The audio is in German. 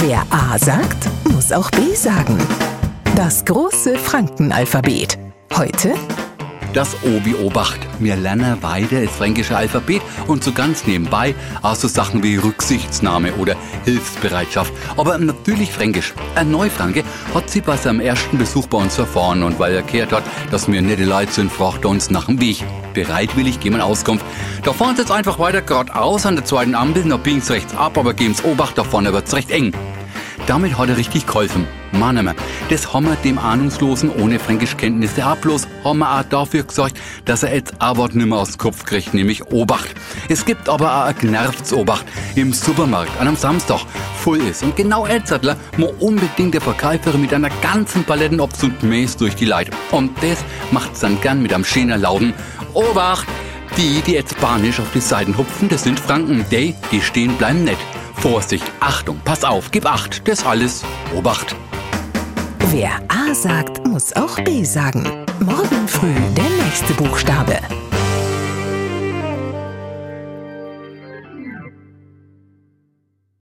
Wer A sagt, muss auch B sagen. Das große Frankenalphabet. Heute das Obi Obacht. Wir lernen weiter das fränkische Alphabet und so ganz nebenbei auch so Sachen wie Rücksichtsnahme oder Hilfsbereitschaft. Aber natürlich fränkisch. Ein Neufranke hat sie bei seinem ersten Besuch bei uns erfahren und weil er gehört hat, dass wir nette Leute sind, fragt er uns nach dem Weg. Bereitwillig geben wir Auskunft. Da fahren sie jetzt einfach weiter geradeaus an der zweiten Ampel, da biegen sie rechts ab, aber geben sie Obacht, da vorne wird's recht eng. Damit hat er richtig geholfen. Mannemer, das haben wir dem Ahnungslosen ohne Fränkischkenntnisse auch bloß haben wir auch dafür gesorgt, dass er jetzt Arbeit nimmer aus dem Kopf kriegt, nämlich Obacht. Es gibt aber auch ein genervtes Obacht im Supermarkt an einem Samstag voll ist. Und genau jetzt er unbedingt der Verkäuferin mit einer ganzen Palette Obst und Mäß durch die Leitung. Und das macht's dann gern mit einem schönen lauten Obacht! Die, die jetzt spanisch auf die Seiten hupfen, das sind Franken. Die, die stehen bleiben nett. Vorsicht, Achtung, pass auf, gib Acht, das alles Obacht. Wer A sagt, muss auch B sagen. Morgen früh der nächste Buchstabe.